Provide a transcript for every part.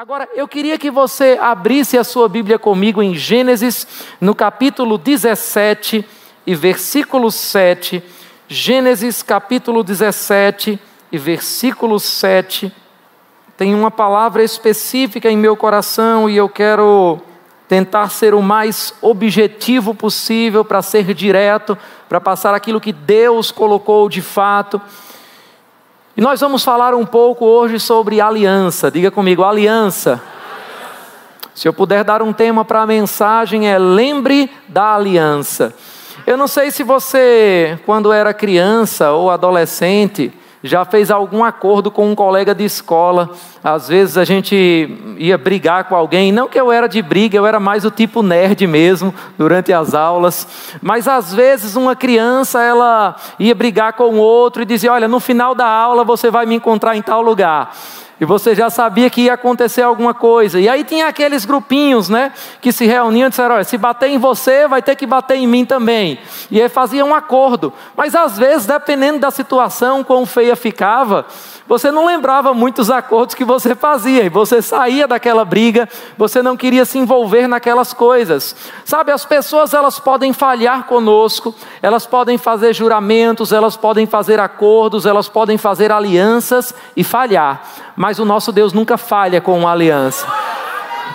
Agora, eu queria que você abrisse a sua Bíblia comigo em Gênesis, no capítulo 17 e versículo 7. Gênesis, capítulo 17 e versículo 7. Tem uma palavra específica em meu coração e eu quero tentar ser o mais objetivo possível para ser direto, para passar aquilo que Deus colocou de fato. E nós vamos falar um pouco hoje sobre aliança. Diga comigo, aliança. Se eu puder dar um tema para a mensagem é lembre da aliança. Eu não sei se você, quando era criança ou adolescente, já fez algum acordo com um colega de escola. Às vezes a gente ia brigar com alguém, não que eu era de briga, eu era mais o tipo nerd mesmo durante as aulas, mas às vezes uma criança ela ia brigar com outro e dizia: "Olha, no final da aula você vai me encontrar em tal lugar". E você já sabia que ia acontecer alguma coisa. E aí tinha aqueles grupinhos, né? Que se reuniam e disseram: olha, se bater em você, vai ter que bater em mim também. E aí faziam um acordo. Mas às vezes, dependendo da situação, quão feia ficava, você não lembrava muitos acordos que você fazia, e você saía daquela briga, você não queria se envolver naquelas coisas. Sabe, as pessoas elas podem falhar conosco, elas podem fazer juramentos, elas podem fazer acordos, elas podem fazer alianças e falhar, mas o nosso Deus nunca falha com uma aliança.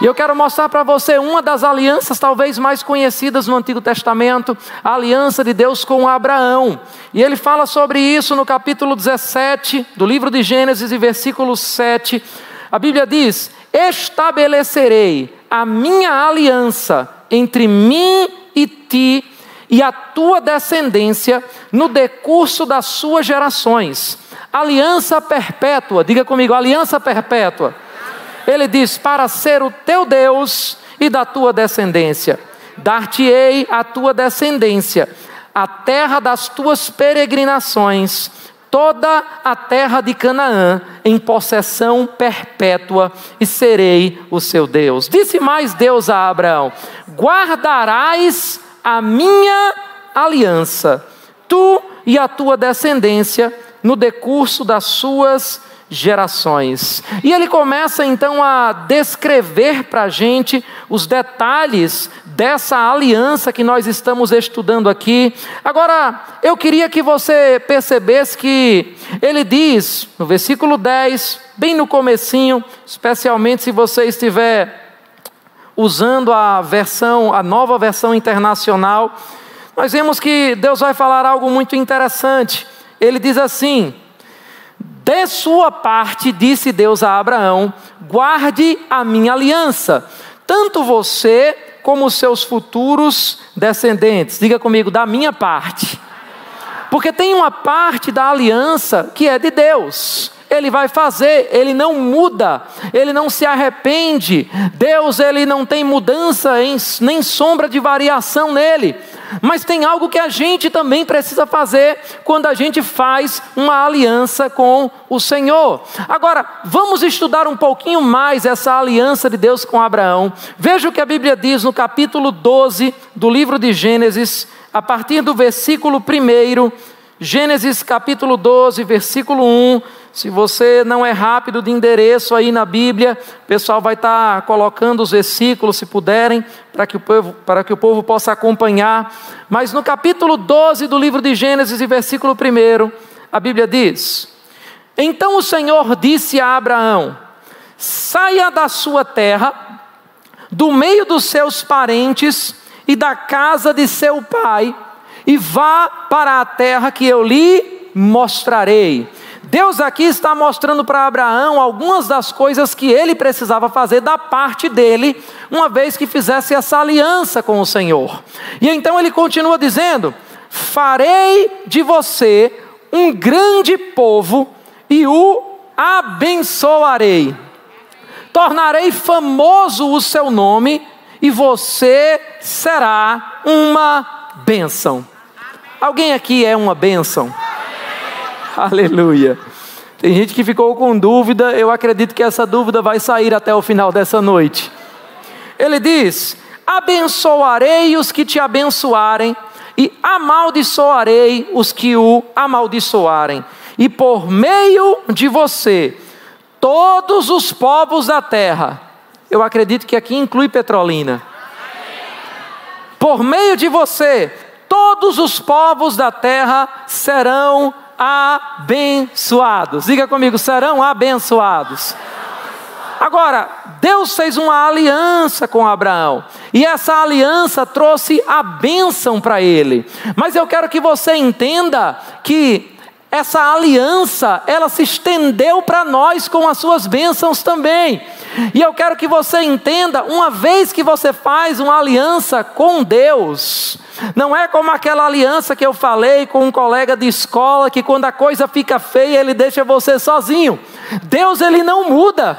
E eu quero mostrar para você uma das alianças talvez mais conhecidas no Antigo Testamento, a aliança de Deus com Abraão. E ele fala sobre isso no capítulo 17 do livro de Gênesis e versículo 7. A Bíblia diz: Estabelecerei a minha aliança entre mim e ti e a tua descendência no decurso das suas gerações. Aliança perpétua, diga comigo, aliança perpétua. Ele diz: Para ser o teu Deus e da tua descendência, dar-te-ei a tua descendência, a terra das tuas peregrinações, toda a terra de Canaã, em possessão perpétua, e serei o seu Deus. Disse mais Deus a Abraão: Guardarás a minha aliança, tu e a tua descendência, no decurso das suas gerações. E ele começa então a descrever para a gente os detalhes dessa aliança que nós estamos estudando aqui. Agora, eu queria que você percebesse que ele diz, no versículo 10, bem no comecinho, especialmente se você estiver usando a versão, a nova versão internacional, nós vemos que Deus vai falar algo muito interessante. Ele diz assim: de sua parte, disse Deus a Abraão: guarde a minha aliança, tanto você como seus futuros descendentes. Diga comigo, da minha parte. Porque tem uma parte da aliança que é de Deus. Ele vai fazer, ele não muda, ele não se arrepende. Deus, ele não tem mudança, nem sombra de variação nele. Mas tem algo que a gente também precisa fazer quando a gente faz uma aliança com o Senhor. Agora, vamos estudar um pouquinho mais essa aliança de Deus com Abraão. Veja o que a Bíblia diz no capítulo 12 do livro de Gênesis, a partir do versículo 1. Gênesis capítulo 12, versículo 1. Se você não é rápido de endereço aí na Bíblia, o pessoal vai estar tá colocando os versículos, se puderem, para que, o povo, para que o povo possa acompanhar. Mas no capítulo 12 do livro de Gênesis, e versículo 1, a Bíblia diz: Então o Senhor disse a Abraão: Saia da sua terra, do meio dos seus parentes e da casa de seu pai, e vá para a terra que eu lhe mostrarei. Deus aqui está mostrando para Abraão algumas das coisas que ele precisava fazer da parte dele, uma vez que fizesse essa aliança com o Senhor. E então ele continua dizendo: Farei de você um grande povo e o abençoarei. Tornarei famoso o seu nome e você será uma bênção. Alguém aqui é uma bênção? Aleluia. Tem gente que ficou com dúvida, eu acredito que essa dúvida vai sair até o final dessa noite. Ele diz: Abençoarei os que te abençoarem, e amaldiçoarei os que o amaldiçoarem, e por meio de você, todos os povos da terra, eu acredito que aqui inclui Petrolina, por meio de você, todos os povos da terra serão abençoados. Diga comigo, serão abençoados. Agora, Deus fez uma aliança com Abraão, e essa aliança trouxe a bênção para ele. Mas eu quero que você entenda que essa aliança, ela se estendeu para nós com as suas bênçãos também. E eu quero que você entenda, uma vez que você faz uma aliança com Deus, não é como aquela aliança que eu falei com um colega de escola que quando a coisa fica feia, ele deixa você sozinho. Deus ele não muda.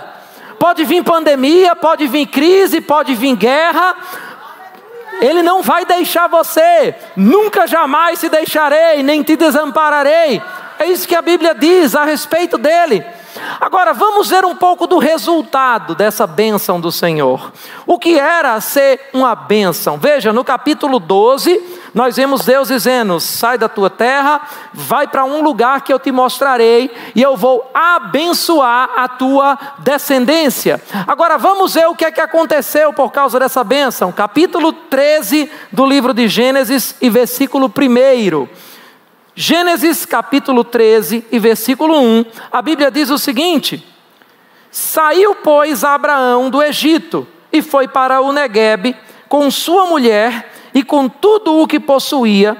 Pode vir pandemia, pode vir crise, pode vir guerra, ele não vai deixar você, nunca jamais te deixarei, nem te desampararei. É isso que a Bíblia diz a respeito dele. Agora vamos ver um pouco do resultado dessa bênção do Senhor. O que era ser uma bênção? Veja, no capítulo 12, nós vemos Deus dizendo: sai da tua terra, vai para um lugar que eu te mostrarei, e eu vou abençoar a tua descendência. Agora vamos ver o que é que aconteceu por causa dessa bênção. Capítulo 13 do livro de Gênesis e versículo 1. Gênesis capítulo 13 e versículo 1, a Bíblia diz o seguinte: Saiu, pois, Abraão do Egito e foi para o Neguebe com sua mulher e com tudo o que possuía,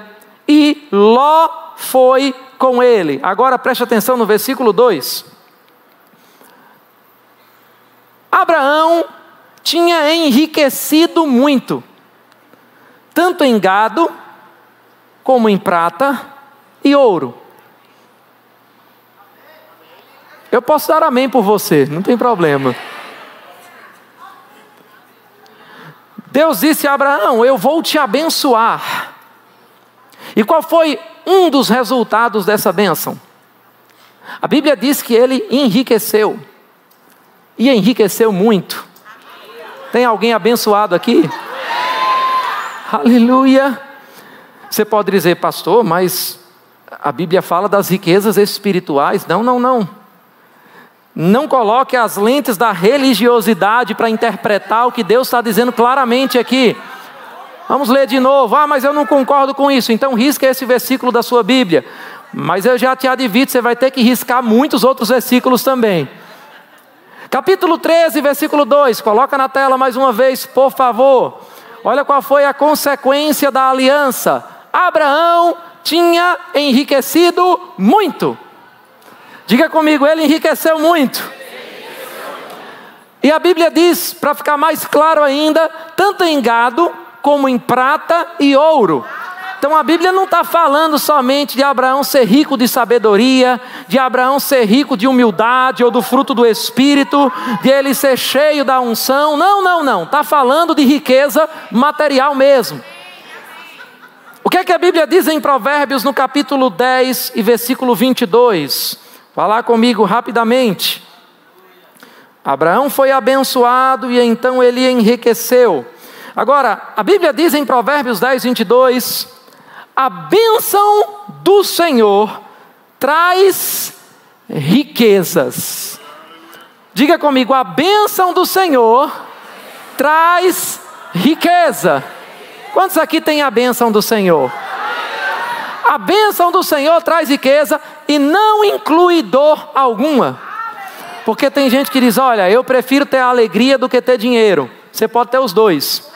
e Ló foi com ele. Agora preste atenção no versículo 2. Abraão tinha enriquecido muito, tanto em gado, como em prata, e ouro. Eu posso dar amém por você, não tem problema. Deus disse a Abraão: Eu vou te abençoar. E qual foi um dos resultados dessa bênção? A Bíblia diz que ele enriqueceu. E enriqueceu muito. Tem alguém abençoado aqui? Aleluia. Você pode dizer, pastor, mas a Bíblia fala das riquezas espirituais. Não, não, não. Não coloque as lentes da religiosidade para interpretar o que Deus está dizendo claramente aqui. Vamos ler de novo. Ah, mas eu não concordo com isso. Então risca esse versículo da sua Bíblia. Mas eu já te advito, você vai ter que riscar muitos outros versículos também. Capítulo 13, versículo 2. Coloca na tela mais uma vez, por favor. Olha qual foi a consequência da aliança. Abraão tinha enriquecido muito. Diga comigo, ele enriqueceu muito. E a Bíblia diz, para ficar mais claro ainda, tanto em gado como em prata e ouro. Então a Bíblia não está falando somente de Abraão ser rico de sabedoria, de Abraão ser rico de humildade ou do fruto do Espírito, de ele ser cheio da unção. Não, não, não. Está falando de riqueza material mesmo. O que é que a Bíblia diz em Provérbios no capítulo 10 e versículo 22? Falar comigo rapidamente. Abraão foi abençoado e então ele enriqueceu. Agora, a Bíblia diz em Provérbios 10, 22: a bênção do Senhor traz riquezas. Diga comigo, a bênção do Senhor traz riqueza. Quantos aqui têm a bênção do Senhor? A bênção do Senhor traz riqueza e não inclui dor alguma. Porque tem gente que diz: Olha, eu prefiro ter alegria do que ter dinheiro. Você pode ter os dois.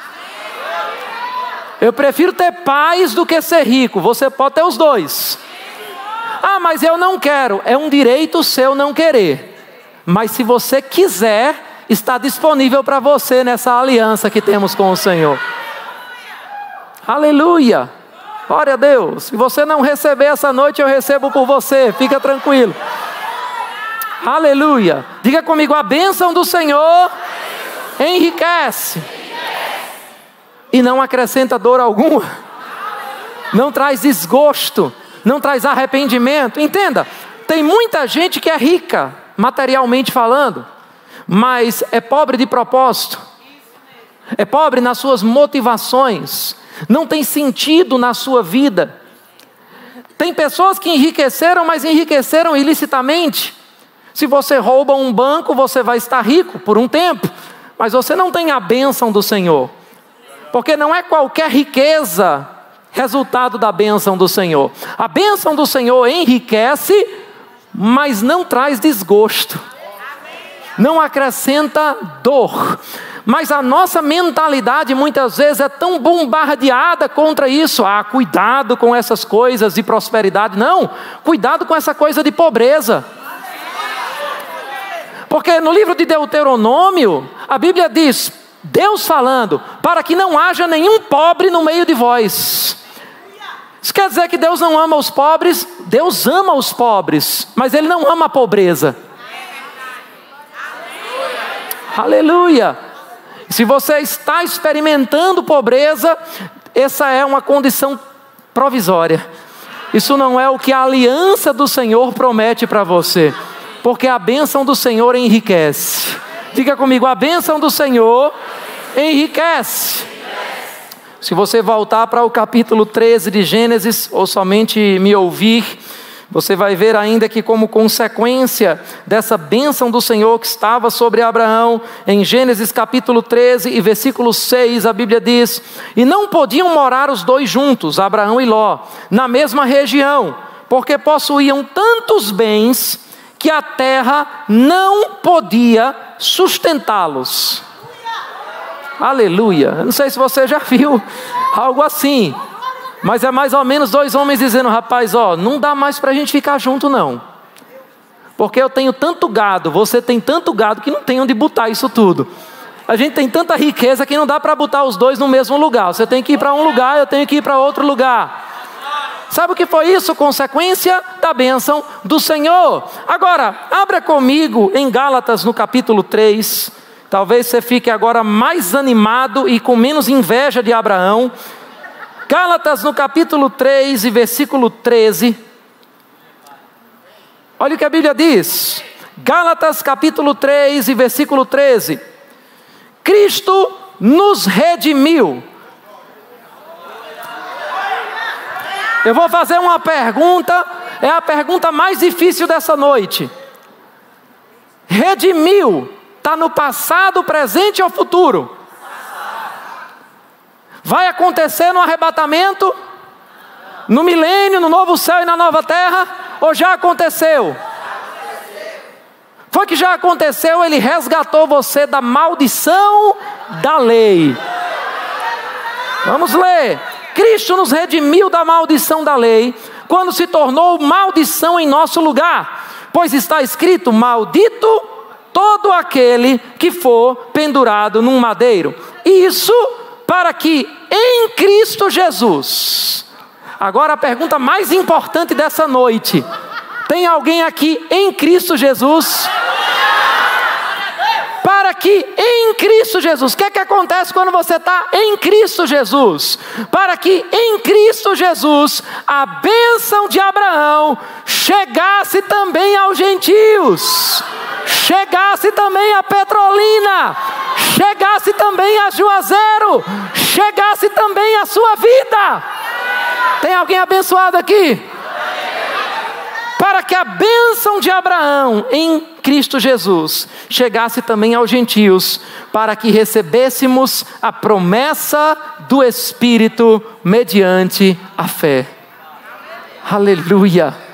Eu prefiro ter paz do que ser rico. Você pode ter os dois. Ah, mas eu não quero. É um direito seu não querer. Mas se você quiser, está disponível para você nessa aliança que temos com o Senhor. Aleluia. Glória a Deus. Se você não receber essa noite, eu recebo por você. Fica tranquilo. Aleluia. Diga comigo: a bênção do Senhor enriquece e não acrescenta dor alguma, não traz desgosto, não traz arrependimento. Entenda, tem muita gente que é rica, materialmente falando, mas é pobre de propósito, é pobre nas suas motivações, não tem sentido na sua vida. Tem pessoas que enriqueceram, mas enriqueceram ilicitamente, Se você rouba um banco, você vai estar rico por um tempo, mas você não tem a bênção do Senhor, porque não é qualquer riqueza resultado da bênção do Senhor. A bênção do Senhor enriquece, mas não traz desgosto, não acrescenta dor. Mas a nossa mentalidade muitas vezes é tão bombardeada contra isso. Ah, cuidado com essas coisas de prosperidade. Não, cuidado com essa coisa de pobreza. Porque no livro de Deuteronômio, a Bíblia diz: Deus falando, para que não haja nenhum pobre no meio de vós. Isso quer dizer que Deus não ama os pobres? Deus ama os pobres, mas Ele não ama a pobreza. Aleluia. Se você está experimentando pobreza, essa é uma condição provisória. Isso não é o que a aliança do Senhor promete para você, porque a bênção do Senhor enriquece. Diga comigo: a bênção do Senhor enriquece. Se você voltar para o capítulo 13 de Gênesis, ou somente me ouvir, você vai ver ainda que, como consequência dessa bênção do Senhor que estava sobre Abraão, em Gênesis capítulo 13 e versículo 6, a Bíblia diz: E não podiam morar os dois juntos, Abraão e Ló, na mesma região, porque possuíam tantos bens que a terra não podia sustentá-los. Aleluia. Não sei se você já viu algo assim. Mas é mais ou menos dois homens dizendo: rapaz, ó, não dá mais para a gente ficar junto, não. Porque eu tenho tanto gado, você tem tanto gado que não tem onde botar isso tudo. A gente tem tanta riqueza que não dá para botar os dois no mesmo lugar. Você tem que ir para um lugar, eu tenho que ir para outro lugar. Sabe o que foi isso? Consequência da bênção do Senhor. Agora, abra comigo em Gálatas no capítulo 3. Talvez você fique agora mais animado e com menos inveja de Abraão. Gálatas no capítulo 3 e versículo 13. Olha o que a Bíblia diz. Gálatas capítulo 3 e versículo 13. Cristo nos redimiu. Eu vou fazer uma pergunta, é a pergunta mais difícil dessa noite. Redimiu Está no passado, presente ou futuro? Vai acontecer no arrebatamento? No milênio, no novo céu e na nova terra? Ou já aconteceu? Foi que já aconteceu, ele resgatou você da maldição da lei. Vamos ler. Cristo nos redimiu da maldição da lei, quando se tornou maldição em nosso lugar. Pois está escrito: Maldito todo aquele que for pendurado num madeiro. Isso para que em Cristo Jesus. Agora a pergunta mais importante dessa noite: tem alguém aqui em Cristo Jesus? Para que em Cristo Jesus, o que é que acontece quando você está em Cristo Jesus? Para que em Cristo Jesus a bênção de Abraão chegasse também aos gentios chegasse também a Petrolina, chegasse também a Juazeiro, chegasse também a sua vida. Tem alguém abençoado aqui? Para que a bênção de Abraão em Cristo Jesus chegasse também aos gentios, para que recebêssemos a promessa do Espírito mediante a fé. Aleluia.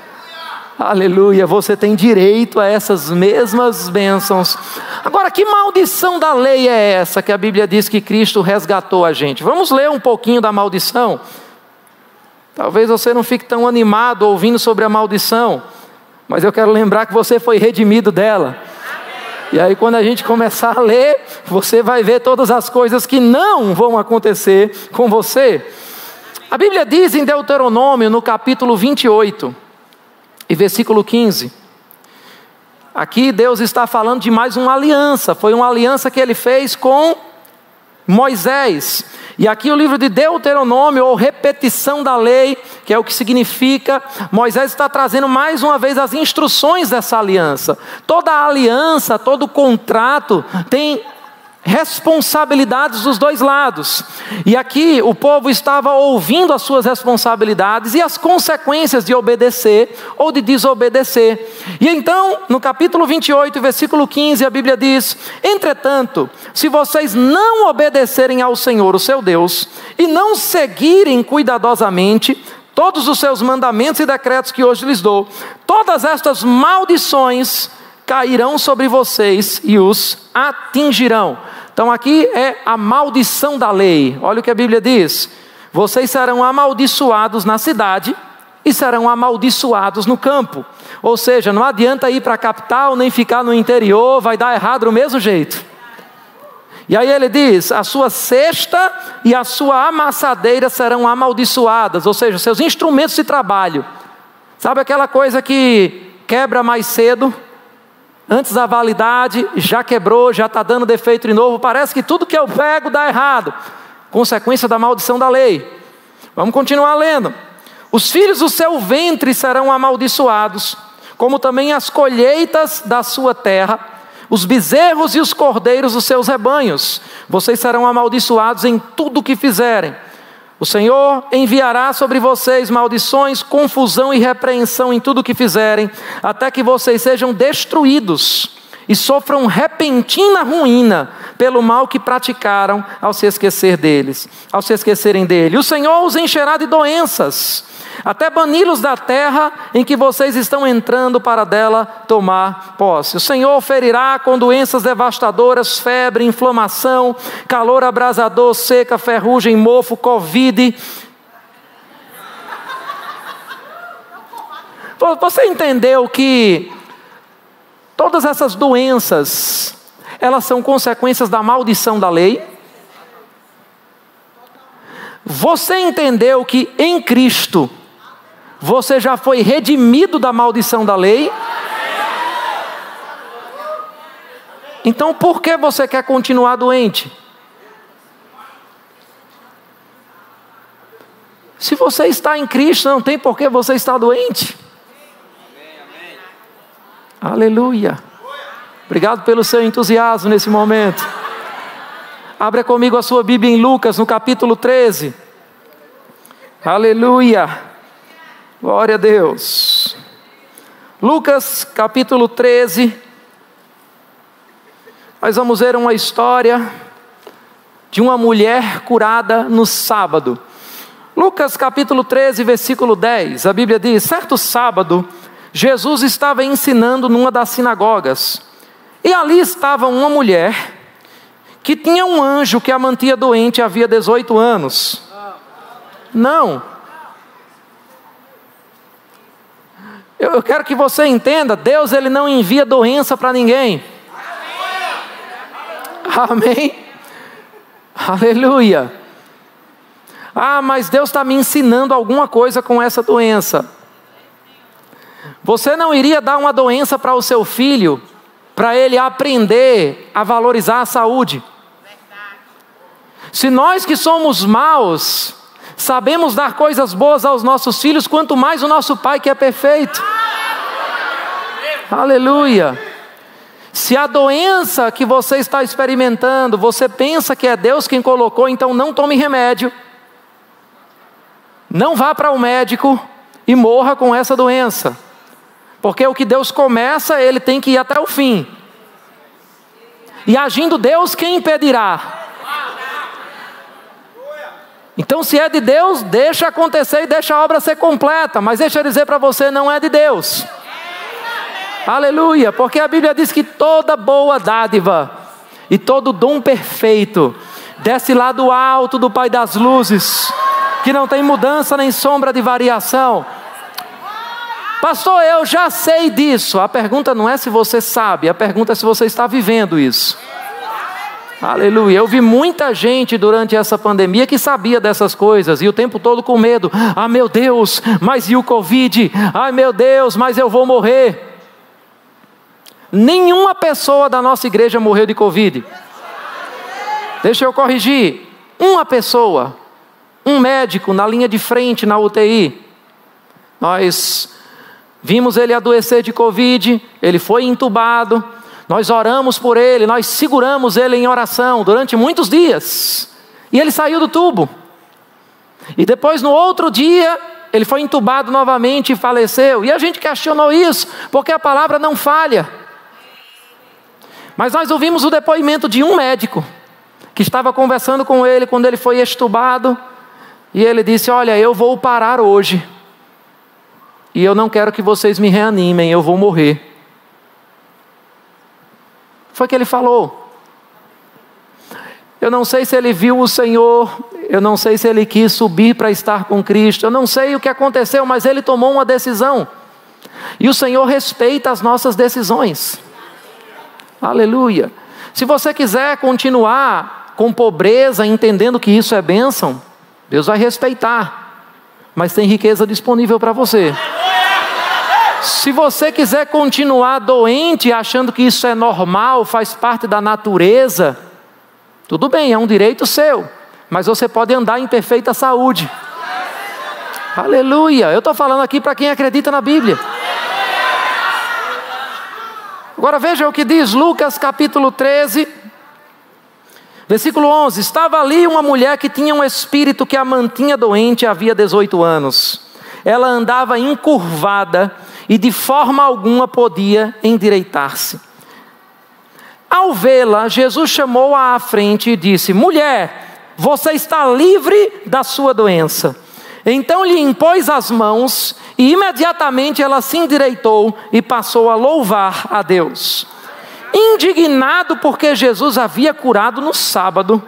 Aleluia, você tem direito a essas mesmas bênçãos. Agora, que maldição da lei é essa que a Bíblia diz que Cristo resgatou a gente? Vamos ler um pouquinho da maldição. Talvez você não fique tão animado ouvindo sobre a maldição, mas eu quero lembrar que você foi redimido dela. E aí, quando a gente começar a ler, você vai ver todas as coisas que não vão acontecer com você. A Bíblia diz em Deuteronômio, no capítulo 28, e versículo 15. Aqui Deus está falando de mais uma aliança, foi uma aliança que ele fez com Moisés. E aqui o livro de Deuteronômio, ou repetição da lei, que é o que significa, Moisés está trazendo mais uma vez as instruções dessa aliança. Toda aliança, todo contrato tem responsabilidades dos dois lados. E aqui o povo estava ouvindo as suas responsabilidades e as consequências de obedecer ou de desobedecer. E então, no capítulo 28, versículo 15, a Bíblia diz: Entretanto, se vocês não obedecerem ao Senhor, o seu Deus, e não seguirem cuidadosamente todos os seus mandamentos e decretos que hoje lhes dou, todas estas maldições cairão sobre vocês e os atingirão. Então aqui é a maldição da lei. Olha o que a Bíblia diz: vocês serão amaldiçoados na cidade e serão amaldiçoados no campo. Ou seja, não adianta ir para a capital nem ficar no interior, vai dar errado do mesmo jeito. E aí ele diz: a sua cesta e a sua amassadeira serão amaldiçoadas, ou seja, seus instrumentos de trabalho. Sabe aquela coisa que quebra mais cedo, antes da validade, já quebrou, já está dando defeito de novo, parece que tudo que eu pego dá errado. Consequência da maldição da lei. Vamos continuar lendo. Os filhos do seu ventre serão amaldiçoados, como também as colheitas da sua terra, os bezerros e os cordeiros dos seus rebanhos. Vocês serão amaldiçoados em tudo o que fizerem. O Senhor enviará sobre vocês maldições, confusão e repreensão em tudo o que fizerem, até que vocês sejam destruídos e sofram repentina ruína pelo mal que praticaram ao se esquecer deles, ao se esquecerem dele. O Senhor os encherá de doenças até bani-los da terra em que vocês estão entrando para dela tomar posse. O Senhor ferirá com doenças devastadoras, febre, inflamação, calor abrasador, seca, ferrugem, mofo, covid. Você entendeu que todas essas doenças, elas são consequências da maldição da lei? Você entendeu que em Cristo você já foi redimido da maldição da lei? Então por que você quer continuar doente? Se você está em Cristo, não tem por que você estar doente. Aleluia. Obrigado pelo seu entusiasmo nesse momento. Abra comigo a sua Bíblia em Lucas, no capítulo 13. Aleluia. Glória a Deus. Lucas capítulo 13. Nós vamos ver uma história de uma mulher curada no sábado. Lucas capítulo 13, versículo 10. A Bíblia diz: Certo sábado, Jesus estava ensinando numa das sinagogas. E ali estava uma mulher que tinha um anjo que a mantinha doente havia 18 anos. Não. Eu, quero que você entenda, Deus ele não envia doença para ninguém. Amém. Aleluia. Ah, mas Deus está me ensinando alguma coisa com essa doença. Você não iria dar uma doença para o seu filho, para ele aprender a valorizar a saúde. Se nós que somos maus, Sabemos dar coisas boas aos nossos filhos, quanto mais o nosso Pai que é perfeito. Aleluia. Se a doença que você está experimentando, você pensa que é Deus quem colocou, então não tome remédio. Não vá para o médico e morra com essa doença. Porque o que Deus começa, ele tem que ir até o fim. E agindo Deus, quem impedirá? Então, se é de Deus, deixa acontecer e deixa a obra ser completa. Mas deixa eu dizer para você, não é de Deus. Aleluia, porque a Bíblia diz que toda boa dádiva e todo dom perfeito desce lá do alto do Pai das luzes, que não tem mudança nem sombra de variação. Pastor, eu já sei disso. A pergunta não é se você sabe, a pergunta é se você está vivendo isso. Aleluia. Eu vi muita gente durante essa pandemia que sabia dessas coisas e o tempo todo com medo. Ah, meu Deus, mas e o Covid? Ai, meu Deus, mas eu vou morrer. Nenhuma pessoa da nossa igreja morreu de Covid. Deixa eu corrigir. Uma pessoa, um médico na linha de frente na UTI. Nós vimos ele adoecer de Covid, ele foi entubado Nós oramos por ele, nós seguramos ele em oração durante muitos dias. E ele saiu do tubo. E depois, no outro dia, ele foi entubado novamente e faleceu. E a gente questionou isso, porque a palavra não falha. Mas nós ouvimos o depoimento de um médico que estava conversando com ele quando ele foi estubado. E ele disse: Olha, eu vou parar hoje. E eu não quero que vocês me reanimem, eu vou morrer. Foi o que ele falou. Eu não sei se ele viu o Senhor, eu não sei se ele quis subir para estar com Cristo, eu não sei o que aconteceu, mas ele tomou uma decisão. E o Senhor respeita as nossas decisões. Aleluia. Se você quiser continuar com pobreza, entendendo que isso é bênção, Deus vai respeitar, mas tem riqueza disponível para você. Se você quiser continuar doente, achando que isso é normal, faz parte da natureza, tudo bem, é um direito seu, mas você pode andar em perfeita saúde. Aleluia! Eu estou falando aqui para quem acredita na Bíblia. Agora veja o que diz Lucas capítulo 13, versículo 11: Estava ali uma mulher que tinha um espírito que a mantinha doente havia 18 anos. Ela andava encurvada e de forma alguma podia endireitar-se. Ao vê-la, Jesus chamou-a à frente e disse: Mulher, você está livre da sua doença. Então lhe impôs as mãos e imediatamente ela se endireitou e passou a louvar a Deus. Indignado porque Jesus havia curado no sábado,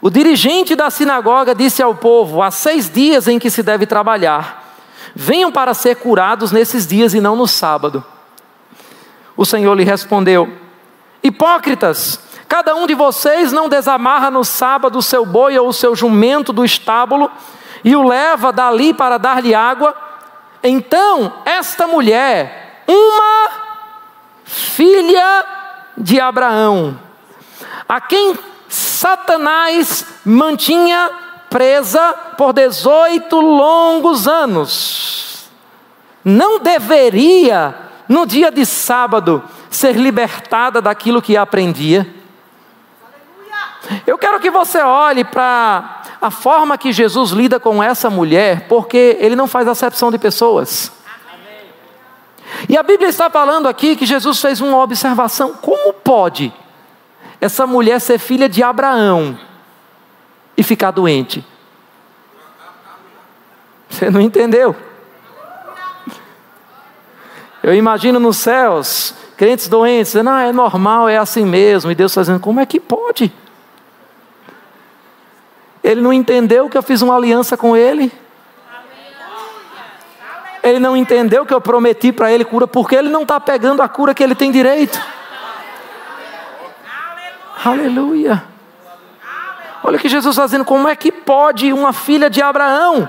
o dirigente da sinagoga disse ao povo: há seis dias em que se deve trabalhar. Venham para ser curados nesses dias e não no sábado. O Senhor lhe respondeu: Hipócritas, cada um de vocês não desamarra no sábado o seu boi ou o seu jumento do estábulo e o leva dali para dar-lhe água. Então, esta mulher, uma filha de Abraão, a quem Satanás mantinha presa por 18 longos anos. Não deveria, no dia de sábado, ser libertada daquilo que aprendia. Eu quero que você olhe para a forma que Jesus lida com essa mulher, porque ele não faz acepção de pessoas. E a Bíblia está falando aqui que Jesus fez uma observação: como pode essa mulher ser filha de Abraão? E ficar doente. Você não entendeu? Eu imagino nos céus, crentes doentes, dizendo, ah, é normal, é assim mesmo. E Deus fazendo, como é que pode? Ele não entendeu que eu fiz uma aliança com ele. Ele não entendeu que eu prometi para ele cura, porque ele não está pegando a cura que ele tem direito. Aleluia. Olha que Jesus está dizendo: como é que pode uma filha de Abraão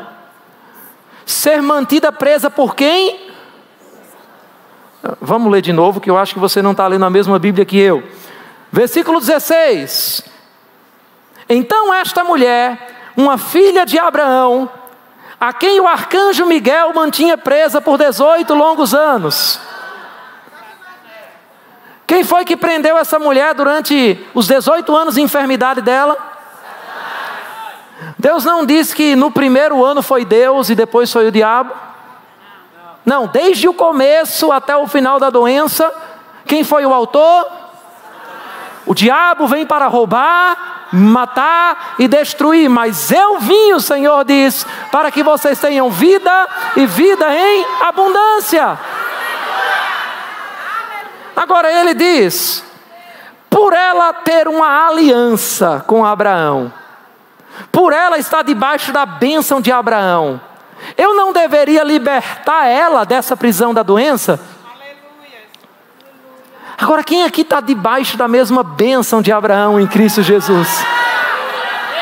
ser mantida presa por quem? Vamos ler de novo, que eu acho que você não está lendo a mesma Bíblia que eu. Versículo 16: Então esta mulher, uma filha de Abraão, a quem o arcanjo Miguel mantinha presa por 18 longos anos. Quem foi que prendeu essa mulher durante os 18 anos de enfermidade dela? Deus não disse que no primeiro ano foi Deus e depois foi o diabo. Não, desde o começo até o final da doença, quem foi o autor? O diabo vem para roubar, matar e destruir, mas eu vim, o Senhor diz, para que vocês tenham vida e vida em abundância. Agora ele diz: por ela ter uma aliança com Abraão, por ela estar debaixo da bênção de Abraão. Eu não deveria libertar ela dessa prisão da doença? Agora, quem aqui está debaixo da mesma bênção de Abraão em Cristo Jesus?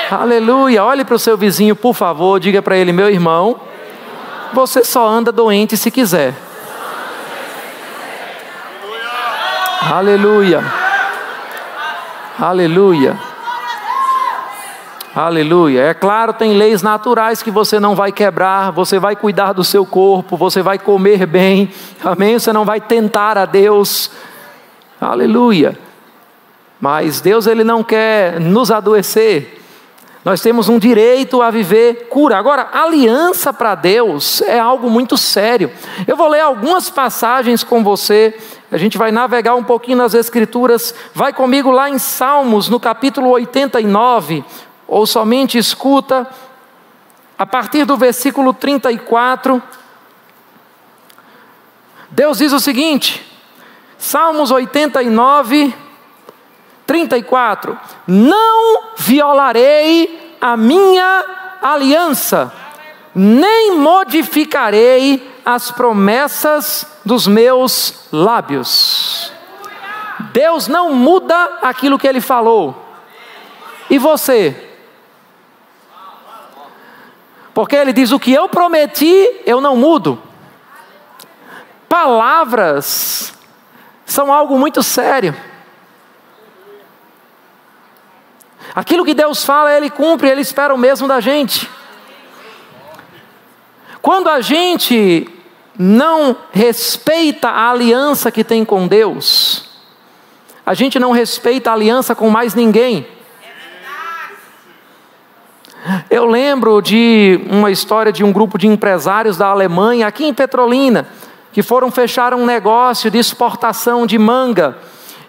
Aleluia. Olhe para o seu vizinho, por favor, diga para ele: meu irmão, você só anda doente se quiser. Aleluia. Aleluia. Aleluia. É claro, tem leis naturais que você não vai quebrar, você vai cuidar do seu corpo, você vai comer bem, amém? Você não vai tentar a Deus. Aleluia. Mas Deus ele não quer nos adoecer. Nós temos um direito a viver cura. Agora, aliança para Deus é algo muito sério. Eu vou ler algumas passagens com você. A gente vai navegar um pouquinho nas Escrituras. Vai comigo lá em Salmos, no capítulo 89, ou somente escuta, a partir do versículo 34. Deus diz o seguinte: Salmos 89, 34: Não violarei a minha aliança, nem modificarei as promessas dos meus lábios. Deus não muda aquilo que ele falou. E você? Porque ele diz: O que eu prometi, eu não mudo. Palavras são algo muito sério. Aquilo que Deus fala, Ele cumpre, Ele espera o mesmo da gente. Quando a gente não respeita a aliança que tem com Deus, a gente não respeita a aliança com mais ninguém. Eu lembro de uma história de um grupo de empresários da Alemanha, aqui em Petrolina, que foram fechar um negócio de exportação de manga.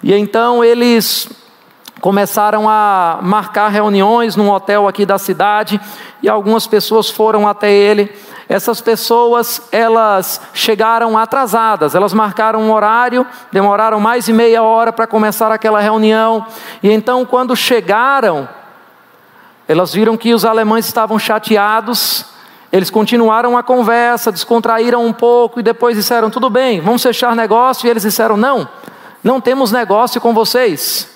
E então eles começaram a marcar reuniões num hotel aqui da cidade e algumas pessoas foram até ele. Essas pessoas, elas chegaram atrasadas, elas marcaram um horário, demoraram mais de meia hora para começar aquela reunião. E então, quando chegaram, elas viram que os alemães estavam chateados, eles continuaram a conversa, descontraíram um pouco e depois disseram: tudo bem, vamos fechar negócio. E eles disseram: não, não temos negócio com vocês.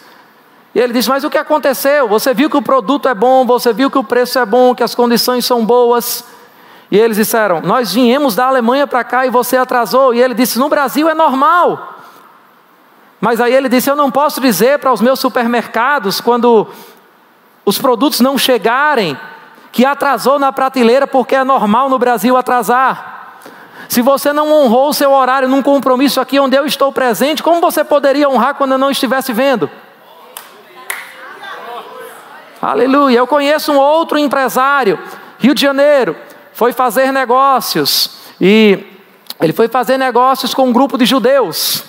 E ele disse: Mas o que aconteceu? Você viu que o produto é bom, você viu que o preço é bom, que as condições são boas. E eles disseram: Nós viemos da Alemanha para cá e você atrasou. E ele disse: No Brasil é normal. Mas aí ele disse: Eu não posso dizer para os meus supermercados, quando os produtos não chegarem, que atrasou na prateleira, porque é normal no Brasil atrasar. Se você não honrou o seu horário num compromisso aqui onde eu estou presente, como você poderia honrar quando eu não estivesse vendo? Aleluia. Eu conheço um outro empresário, Rio de Janeiro, foi fazer negócios e ele foi fazer negócios com um grupo de judeus.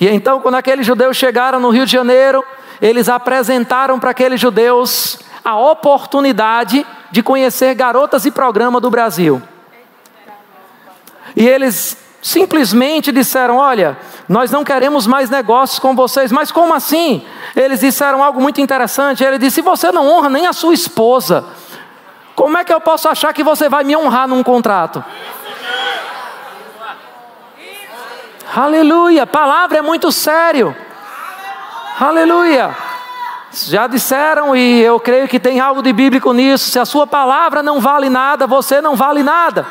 E então, quando aqueles judeus chegaram no Rio de Janeiro, eles apresentaram para aqueles judeus a oportunidade de conhecer garotas e programa do Brasil. E eles simplesmente disseram: Olha, nós não queremos mais negócios com vocês. Mas como assim? Eles disseram algo muito interessante. Ele disse: Se você não honra nem a sua esposa, como é que eu posso achar que você vai me honrar num contrato? Aleluia, palavra é muito sério. Aleluia. Já disseram e eu creio que tem algo de bíblico nisso. Se a sua palavra não vale nada, você não vale nada.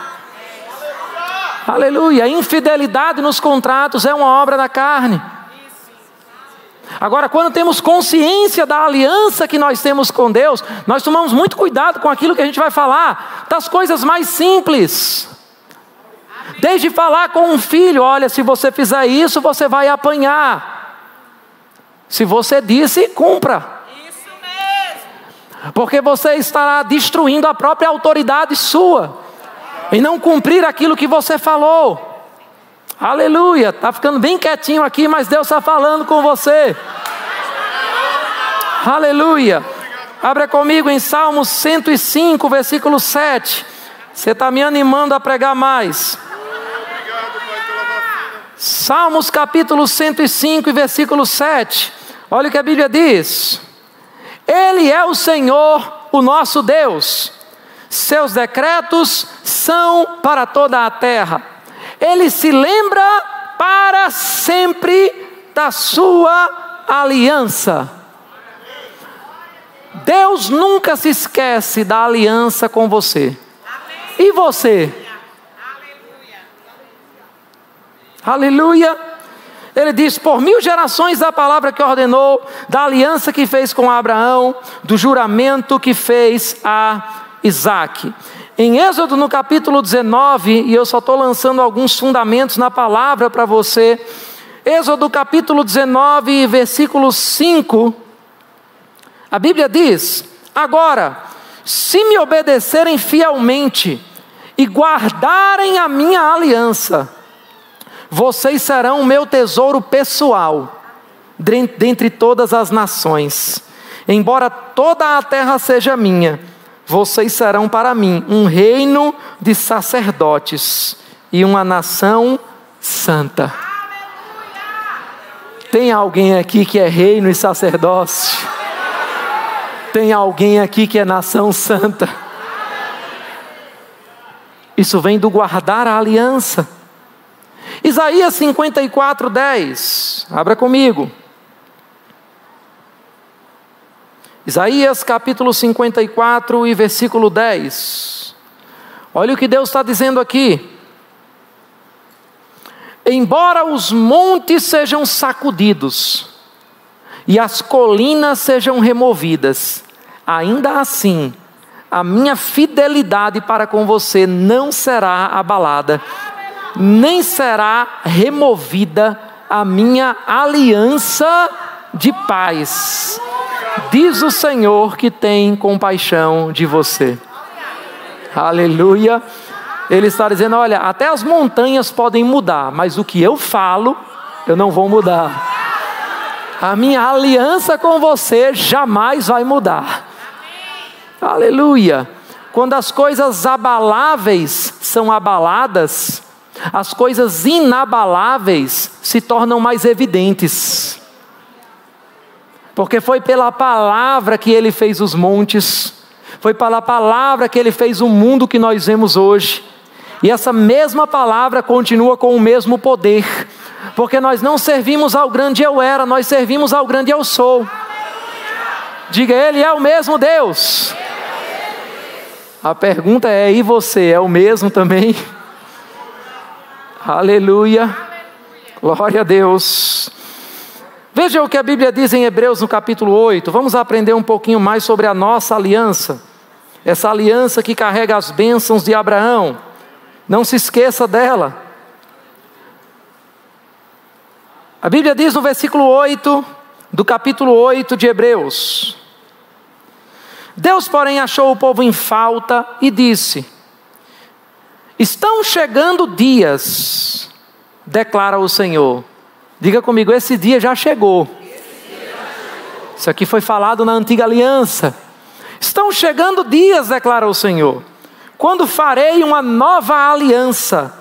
Aleluia. Infidelidade nos contratos é uma obra da carne. Agora, quando temos consciência da aliança que nós temos com Deus, nós tomamos muito cuidado com aquilo que a gente vai falar, das coisas mais simples. Desde falar com um filho: olha, se você fizer isso, você vai apanhar. Se você disse, cumpra. Isso mesmo. Porque você estará destruindo a própria autoridade sua e não cumprir aquilo que você falou. Aleluia, está ficando bem quietinho aqui, mas Deus está falando com você. Aleluia. Abra comigo em Salmos 105, versículo 7. Você está me animando a pregar mais. Salmos capítulo 105, versículo 7. Olha o que a Bíblia diz. Ele é o Senhor, o nosso Deus seus decretos são para toda a terra. Ele se lembra para sempre da sua aliança. Deus nunca se esquece da aliança com você. E você? Aleluia. Ele diz: Por mil gerações da palavra que ordenou, da aliança que fez com Abraão, do juramento que fez a Isaac. Em Êxodo, no capítulo 19, e eu só estou lançando alguns fundamentos na palavra para você. Êxodo capítulo 19, versículo 5. A Bíblia diz: Agora, se me obedecerem fielmente e guardarem a minha aliança, vocês serão o meu tesouro pessoal dentre todas as nações. Embora toda a terra seja minha, vocês serão para mim um reino de sacerdotes e uma nação santa. Tem alguém aqui que é reino e sacerdócio? Tem alguém aqui que é nação santa? Isso vem do guardar a aliança. Isaías 54, 10. Abra comigo. Isaías capítulo 54 e versículo 10. Olha o que Deus está dizendo aqui. Embora os montes sejam sacudidos e as colinas sejam removidas, ainda assim a minha fidelidade para com você não será abalada, nem será removida a minha aliança de paz Diz o Senhor que tem compaixão de você. Aleluia. Ele está dizendo: olha, até as montanhas podem mudar, mas o que eu falo, eu não vou mudar. A minha aliança com você jamais vai mudar. Aleluia. Quando as coisas abaláveis são abaladas, as coisas inabaláveis se tornam mais evidentes porque foi pela palavra que ele fez os montes, foi pela palavra que ele fez o mundo que nós vemos hoje. E essa mesma palavra continua com o mesmo poder, porque nós não servimos ao grande eu era, nós servimos ao grande eu sou. Diga, ele é o mesmo Deus. A pergunta é: e você é o mesmo também? Aleluia. Glória a Deus. Veja o que a Bíblia diz em Hebreus no capítulo 8. Vamos aprender um pouquinho mais sobre a nossa aliança. Essa aliança que carrega as bênçãos de Abraão. Não se esqueça dela. A Bíblia diz no versículo 8 do capítulo 8 de Hebreus: Deus, porém, achou o povo em falta e disse: Estão chegando dias, declara o Senhor Diga comigo, esse dia já chegou. Isso aqui foi falado na antiga aliança. Estão chegando dias, declara o Senhor, quando farei uma nova aliança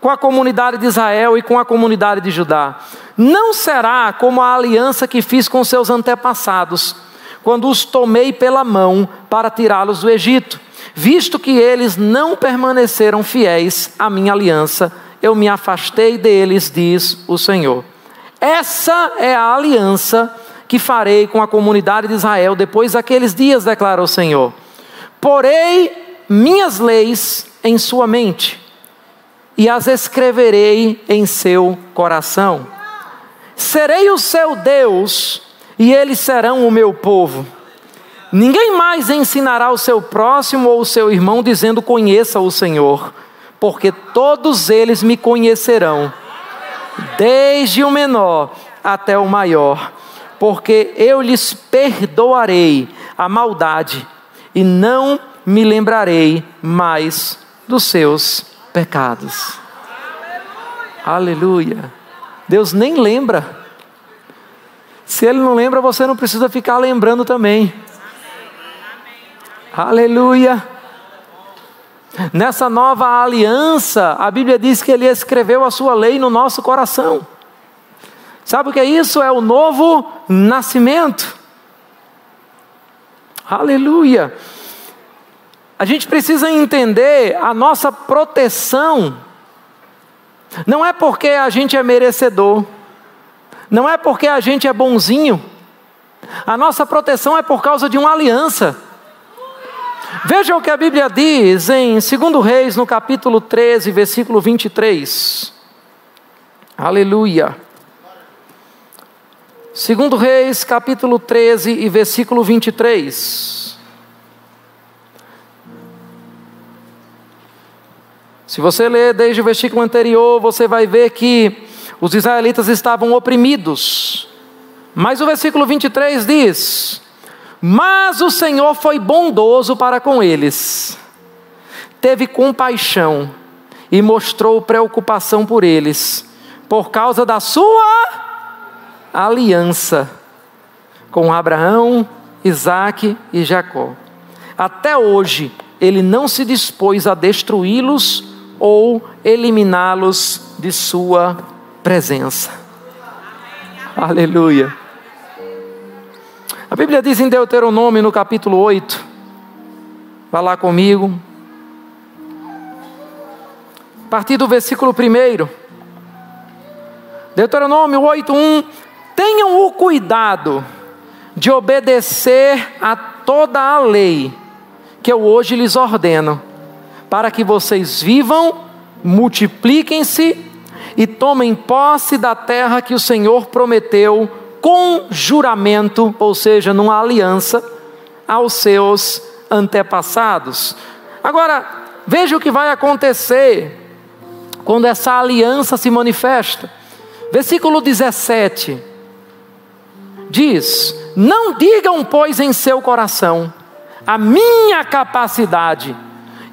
com a comunidade de Israel e com a comunidade de Judá. Não será como a aliança que fiz com seus antepassados, quando os tomei pela mão para tirá-los do Egito, visto que eles não permaneceram fiéis à minha aliança, eu me afastei deles, diz o Senhor. Essa é a aliança que farei com a comunidade de Israel depois daqueles dias, declara o Senhor. Porei minhas leis em sua mente e as escreverei em seu coração. Serei o seu Deus e eles serão o meu povo. Ninguém mais ensinará o seu próximo ou o seu irmão dizendo: Conheça o Senhor, porque todos eles me conhecerão desde o menor até o maior, porque eu lhes perdoarei a maldade e não me lembrarei mais dos seus pecados. Aleluia. Aleluia. Deus nem lembra. Se Ele não lembra, você não precisa ficar lembrando também. Aleluia. Nessa nova aliança, a Bíblia diz que ele escreveu a sua lei no nosso coração. Sabe o que é isso? É o novo nascimento. Aleluia. A gente precisa entender a nossa proteção. Não é porque a gente é merecedor, não é porque a gente é bonzinho. A nossa proteção é por causa de uma aliança. Veja o que a Bíblia diz em 2 Reis, no capítulo 13, versículo 23. Aleluia. 2 Reis, capítulo 13 e versículo 23. Se você ler desde o versículo anterior, você vai ver que Os israelitas estavam oprimidos. Mas o versículo 23 diz: Mas o Senhor foi bondoso para com eles, teve compaixão e mostrou preocupação por eles, por causa da sua aliança com Abraão, Isaque e Jacó. Até hoje, ele não se dispôs a destruí-los ou eliminá-los de sua presença. Aleluia. A Bíblia diz em Deuteronômio, no capítulo 8, vá lá comigo, a partir do versículo 1. Deuteronômio 8:1 Tenham o cuidado de obedecer a toda a lei que eu hoje lhes ordeno, para que vocês vivam, multipliquem-se e tomem posse da terra que o Senhor prometeu com juramento, ou seja, numa aliança, aos seus antepassados. Agora, veja o que vai acontecer quando essa aliança se manifesta. Versículo 17 diz: Não digam, pois, em seu coração, a minha capacidade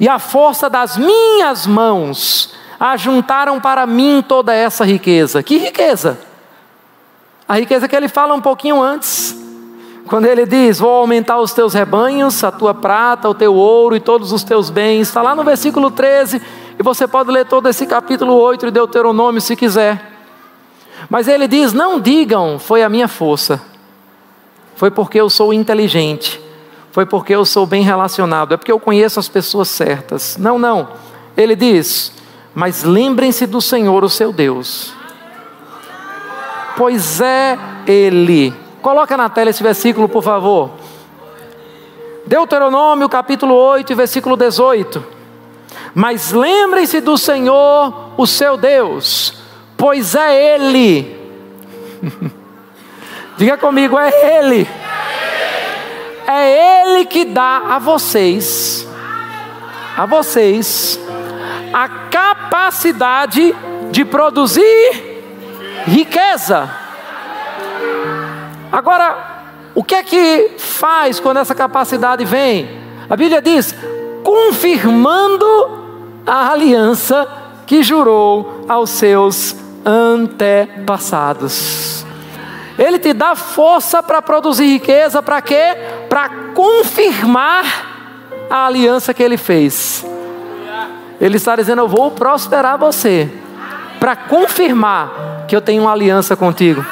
e a força das minhas mãos ajuntaram para mim toda essa riqueza. Que riqueza? A riqueza que ele fala um pouquinho antes, quando ele diz: Vou aumentar os teus rebanhos, a tua prata, o teu ouro e todos os teus bens. Está lá no versículo 13, e você pode ler todo esse capítulo 8 de Deuteronômio se quiser. Mas ele diz: Não digam, foi a minha força, foi porque eu sou inteligente, foi porque eu sou bem relacionado, é porque eu conheço as pessoas certas. Não, não. Ele diz: Mas lembrem-se do Senhor, o seu Deus pois é Ele. Coloca na tela esse versículo, por favor. Deuteronômio capítulo 8, versículo 18. Mas lembrem-se do Senhor, o seu Deus, pois é Ele. Diga comigo, é Ele. É Ele que dá a vocês, a vocês, a capacidade de produzir riqueza. Agora, o que é que faz quando essa capacidade vem? A Bíblia diz: confirmando a aliança que jurou aos seus antepassados. Ele te dá força para produzir riqueza, para quê? Para confirmar a aliança que ele fez. Ele está dizendo: Eu vou prosperar você, para confirmar que eu tenho uma aliança contigo.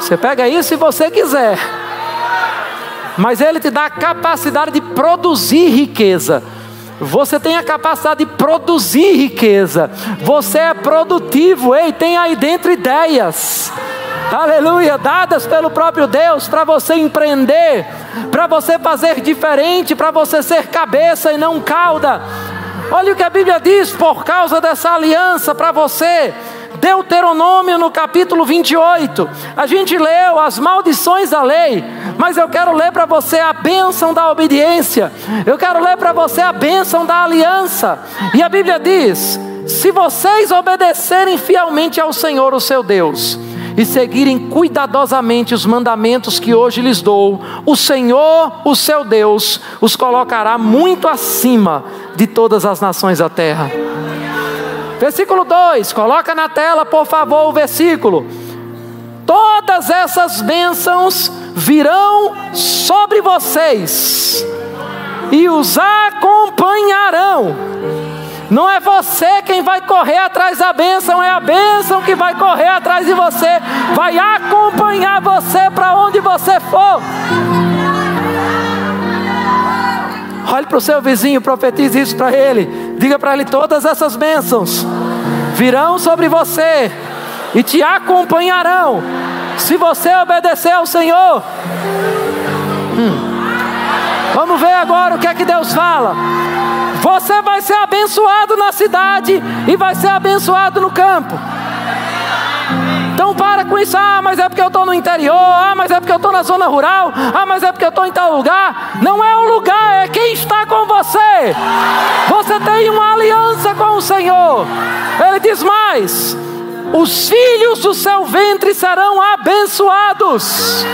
Você pega isso se você quiser. Mas Ele te dá a capacidade de produzir riqueza. Você tem a capacidade de produzir riqueza. Você é produtivo. Ei, tem aí dentro ideias. Aleluia, dadas pelo próprio Deus para você empreender, para você fazer diferente, para você ser cabeça e não cauda. Olha o que a Bíblia diz por causa dessa aliança para você. Deuteronômio no capítulo 28. A gente leu as maldições da lei, mas eu quero ler para você a bênção da obediência. Eu quero ler para você a bênção da aliança. E a Bíblia diz: se vocês obedecerem fielmente ao Senhor, o seu Deus, e seguirem cuidadosamente os mandamentos que hoje lhes dou, o Senhor, o seu Deus, os colocará muito acima de todas as nações da terra. Versículo 2, coloca na tela, por favor, o versículo. Todas essas bênçãos virão sobre vocês e os acompanharão. Não é você quem vai correr atrás da bênção, é a bênção que vai correr atrás de você, vai acompanhar você para onde você for. Olhe para o seu vizinho, profetize isso para ele. Diga para ele: todas essas bênçãos virão sobre você e te acompanharão, se você obedecer ao Senhor. Hum. Vamos ver agora o que é que Deus fala. Você vai ser abençoado na cidade e vai ser abençoado no campo. Então para com isso, ah, mas é porque eu estou no interior, ah, mas é porque eu estou na zona rural, ah, mas é porque eu estou em tal lugar. Não é o lugar, é quem está com você. Você tem uma aliança com o Senhor. Ele diz mais: os filhos do seu ventre serão abençoados.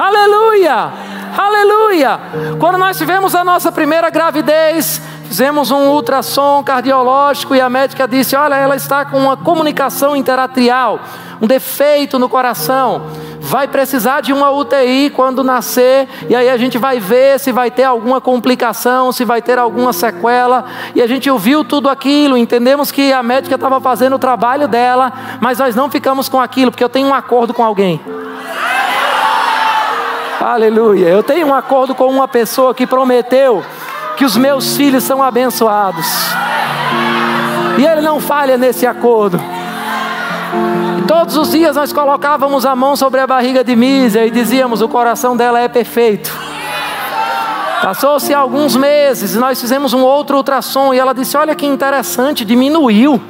Aleluia! Aleluia! Quando nós tivemos a nossa primeira gravidez, fizemos um ultrassom cardiológico e a médica disse: Olha, ela está com uma comunicação interatrial, um defeito no coração vai precisar de uma UTI quando nascer, e aí a gente vai ver se vai ter alguma complicação, se vai ter alguma sequela, e a gente ouviu tudo aquilo, entendemos que a médica estava fazendo o trabalho dela, mas nós não ficamos com aquilo, porque eu tenho um acordo com alguém. Aleluia, eu tenho um acordo com uma pessoa que prometeu que os meus filhos são abençoados. E ele não falha nesse acordo. Todos os dias nós colocávamos a mão sobre a barriga de Mísia e dizíamos: o coração dela é perfeito. Passou-se alguns meses e nós fizemos um outro ultrassom e ela disse: Olha que interessante, diminuiu.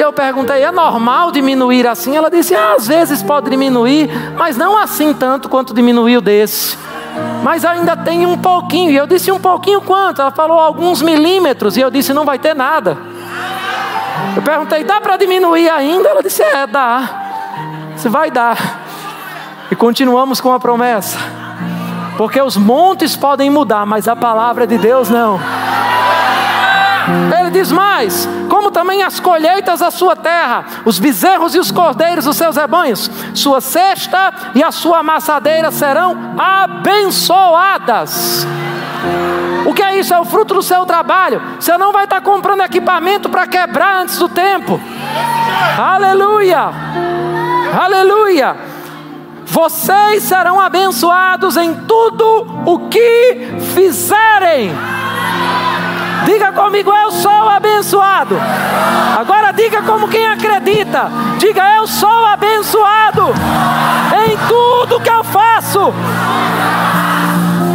E eu perguntei: é normal diminuir assim? Ela disse: ah, às vezes pode diminuir, mas não assim tanto quanto diminuiu desse. Mas ainda tem um pouquinho. E eu disse: um pouquinho quanto? Ela falou: alguns milímetros. E eu disse: não vai ter nada. Eu perguntei, dá para diminuir ainda? Ela disse, é, dá. Você vai dar. E continuamos com a promessa. Porque os montes podem mudar, mas a palavra de Deus não. Ele diz mais: como também as colheitas da sua terra, os bezerros e os cordeiros dos seus rebanhos, sua cesta e a sua amassadeira serão abençoadas. O que é isso? É o fruto do seu trabalho. Você não vai estar comprando equipamento para quebrar antes do tempo. Aleluia! Aleluia! Vocês serão abençoados em tudo o que fizerem. Diga comigo, eu sou abençoado. Agora diga como quem acredita. Diga, eu sou abençoado em tudo que eu faço.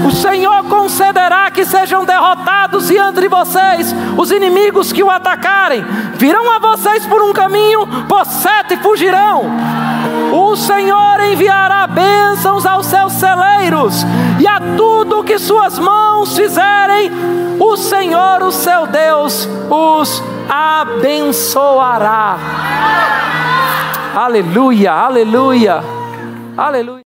O Senhor concederá que sejam derrotados diante de vocês os inimigos que o atacarem. Virão a vocês por um caminho, por sete fugirão. O Senhor enviará bênçãos aos seus celeiros, e a tudo que suas mãos fizerem, o Senhor, o seu Deus, os abençoará. Aleluia, aleluia, aleluia.